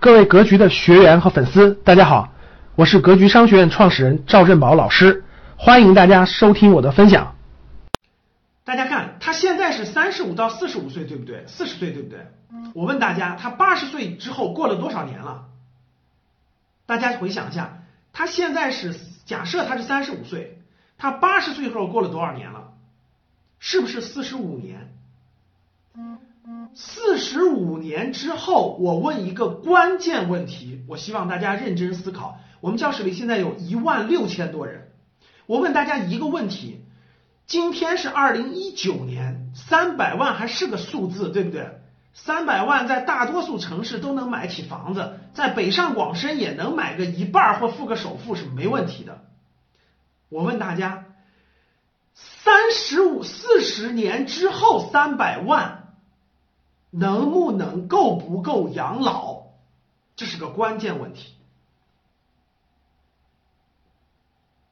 各位格局的学员和粉丝，大家好，我是格局商学院创始人赵振宝老师，欢迎大家收听我的分享。大家看，他现在是三十五到四十五岁，对不对？四十岁，对不对？我问大家，他八十岁之后过了多少年了？大家回想一下，他现在是假设他是三十五岁，他八十岁后过了多少年了？是不是四十五年？四十五年之后，我问一个关键问题，我希望大家认真思考。我们教室里现在有一万六千多人，我问大家一个问题：今天是二零一九年，三百万还是个数字，对不对？三百万在大多数城市都能买起房子，在北上广深也能买个一半或付个首付是没问题的。我问大家，三十五、四十年之后，三百万。能不能够不够养老，这是个关键问题。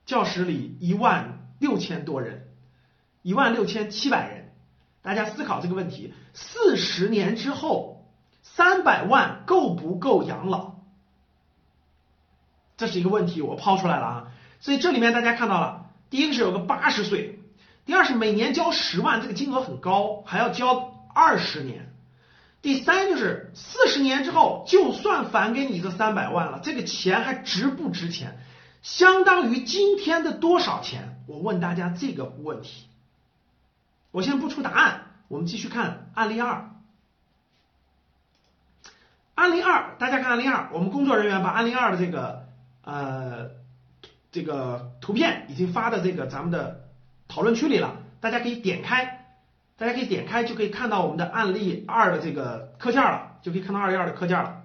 教室里一万六千多人，一万六千七百人，大家思考这个问题：四十年之后，三百万够不够养老？这是一个问题，我抛出来了啊！所以这里面大家看到了，第一个是有个八十岁，第二是每年交十万，这个金额很高，还要交二十年。第三就是四十年之后，就算返给你这三百万了，这个钱还值不值钱？相当于今天的多少钱？我问大家这个问题。我先不出答案，我们继续看案例二。案例二，大家看案例二，我们工作人员把案例二的这个呃这个图片已经发到这个咱们的讨论区里了，大家可以点开。大家可以点开，就可以看到我们的案例二的这个课件了，就可以看到二例二的课件了。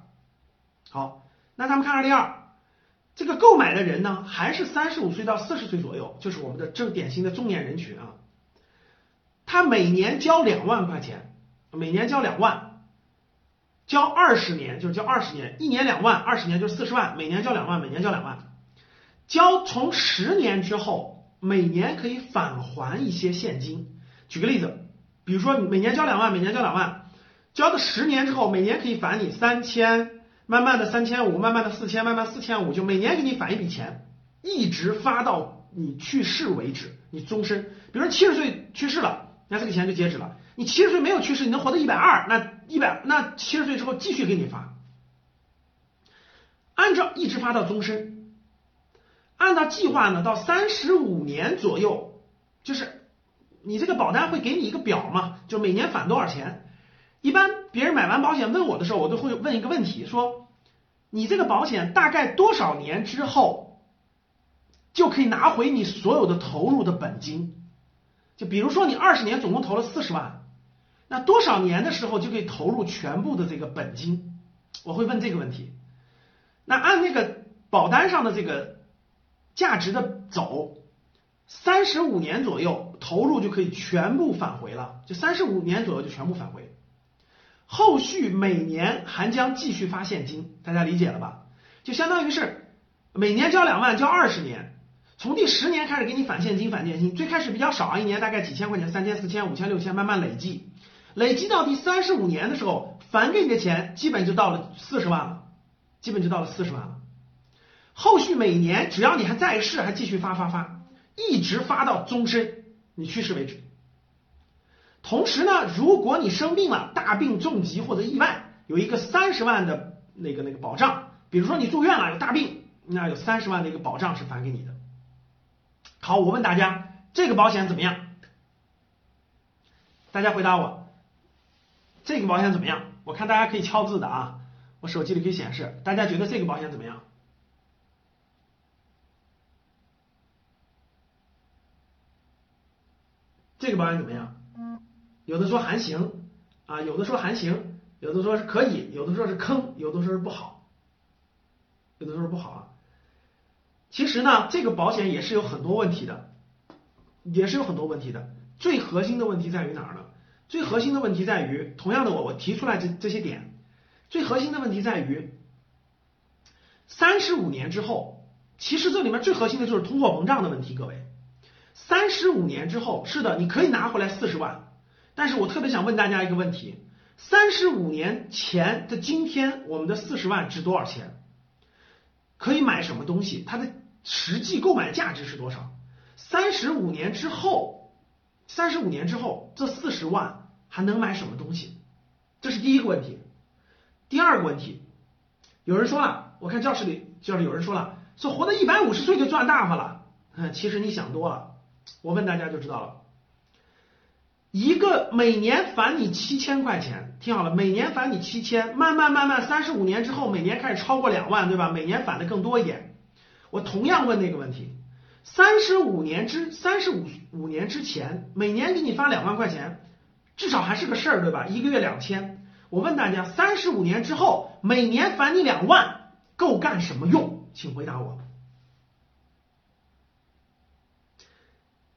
好，那咱们看二例二，这个购买的人呢，还是三十五岁到四十岁左右，就是我们的正典型的中年人群啊。他每年交两万块钱，每年交两万，交二十年就是交二十年，一年两万，二十年就是四十万，每年交两万，每年交两万，交从十年之后，每年可以返还一些现金。举个例子。比如说，你每年交两万，每年交两万，交的十年之后，每年可以返你三千，慢慢的三千五，慢慢的四千，慢慢四千五，就每年给你返一笔钱，一直发到你去世为止，你终身。比如说七十岁去世了，那这个钱就截止了。你七十岁没有去世，你能活到一百二，那一百那七十岁之后继续给你发，按照一直发到终身，按照计划呢，到三十五年左右，就是。你这个保单会给你一个表嘛？就每年返多少钱？一般别人买完保险问我的时候，我都会问一个问题：说你这个保险大概多少年之后就可以拿回你所有的投入的本金？就比如说你二十年总共投了四十万，那多少年的时候就可以投入全部的这个本金？我会问这个问题。那按那个保单上的这个价值的走。三十五年左右投入就可以全部返回了，就三十五年左右就全部返回，后续每年还将继续发现金，大家理解了吧？就相当于是每年交两万，交二十年，从第十年开始给你返现金，返现金，最开始比较少啊，一年大概几千块钱，三千、四千、五千、六千，慢慢累计，累积到第三十五年的时候，返给你的钱基本就到了四十万了，基本就到了四十万了，后续每年只要你还在世，还继续发发发。一直发到终身，你去世为止。同时呢，如果你生病了，大病重疾或者意外，有一个三十万的那个那个保障。比如说你住院了，有大病，那有三十万的一个保障是返给你的。好，我问大家，这个保险怎么样？大家回答我，这个保险怎么样？我看大家可以敲字的啊，我手机里可以显示。大家觉得这个保险怎么样？这个保险怎么样？有的说还行啊，有的说还行，有的说是可以，有的说是坑，有的说是不好，有的说是不好啊。其实呢，这个保险也是有很多问题的，也是有很多问题的。最核心的问题在于哪儿呢？最核心的问题在于，同样的，我我提出来这这些点，最核心的问题在于，三十五年之后，其实这里面最核心的就是通货膨胀的问题，各位。三十五年之后，是的，你可以拿回来四十万，但是我特别想问大家一个问题：三十五年前的今天，我们的四十万值多少钱？可以买什么东西？它的实际购买价值是多少？三十五年之后，三十五年之后，这四十万还能买什么东西？这是第一个问题。第二个问题，有人说了，我看教室里教室有人说了，说活到一百五十岁就赚大发了。嗯，其实你想多了。我问大家就知道了。一个每年返你七千块钱，听好了，每年返你七千，慢慢慢慢，三十五年之后，每年开始超过两万，对吧？每年返的更多一点。我同样问那个问题：三十五年之三十五五年之前，每年给你发两万块钱，至少还是个事儿，对吧？一个月两千。我问大家，三十五年之后，每年返你两万，够干什么用？请回答我。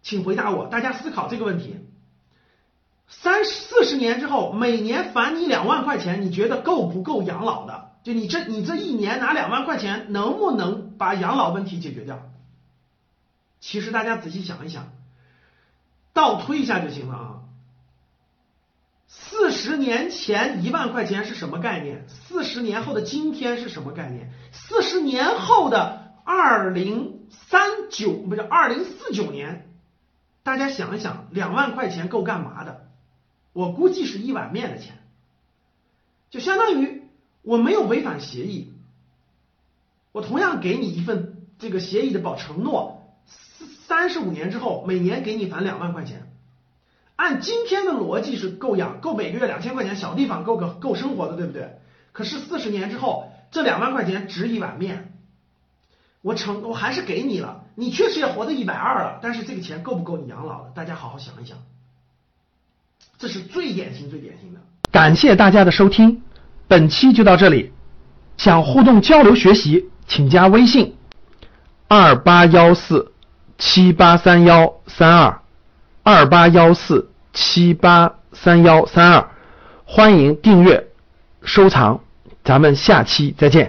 请回答我，大家思考这个问题。三四十年之后，每年返你两万块钱，你觉得够不够养老的？就你这你这一年拿两万块钱，能不能把养老问题解决掉？其实大家仔细想一想，倒推一下就行了啊。四十年前一万块钱是什么概念？四十年后的今天是什么概念？四十年后的二零三九不是二零四九年，大家想一想，两万块钱够干嘛的？我估计是一碗面的钱，就相当于我没有违反协议，我同样给你一份这个协议的保承诺，三十五年之后每年给你返两万块钱，按今天的逻辑是够养，够每个月两千块钱小地方够个够生活的，对不对？可是四十年之后，这两万块钱值一碗面，我成我还是给你了，你确实也活到一百二了，但是这个钱够不够你养老的？大家好好想一想。这是最典型、最典型的。感谢大家的收听，本期就到这里。想互动交流学习，请加微信：二八幺四七八三幺三二，二八幺四七八三幺三二。欢迎订阅、收藏，咱们下期再见。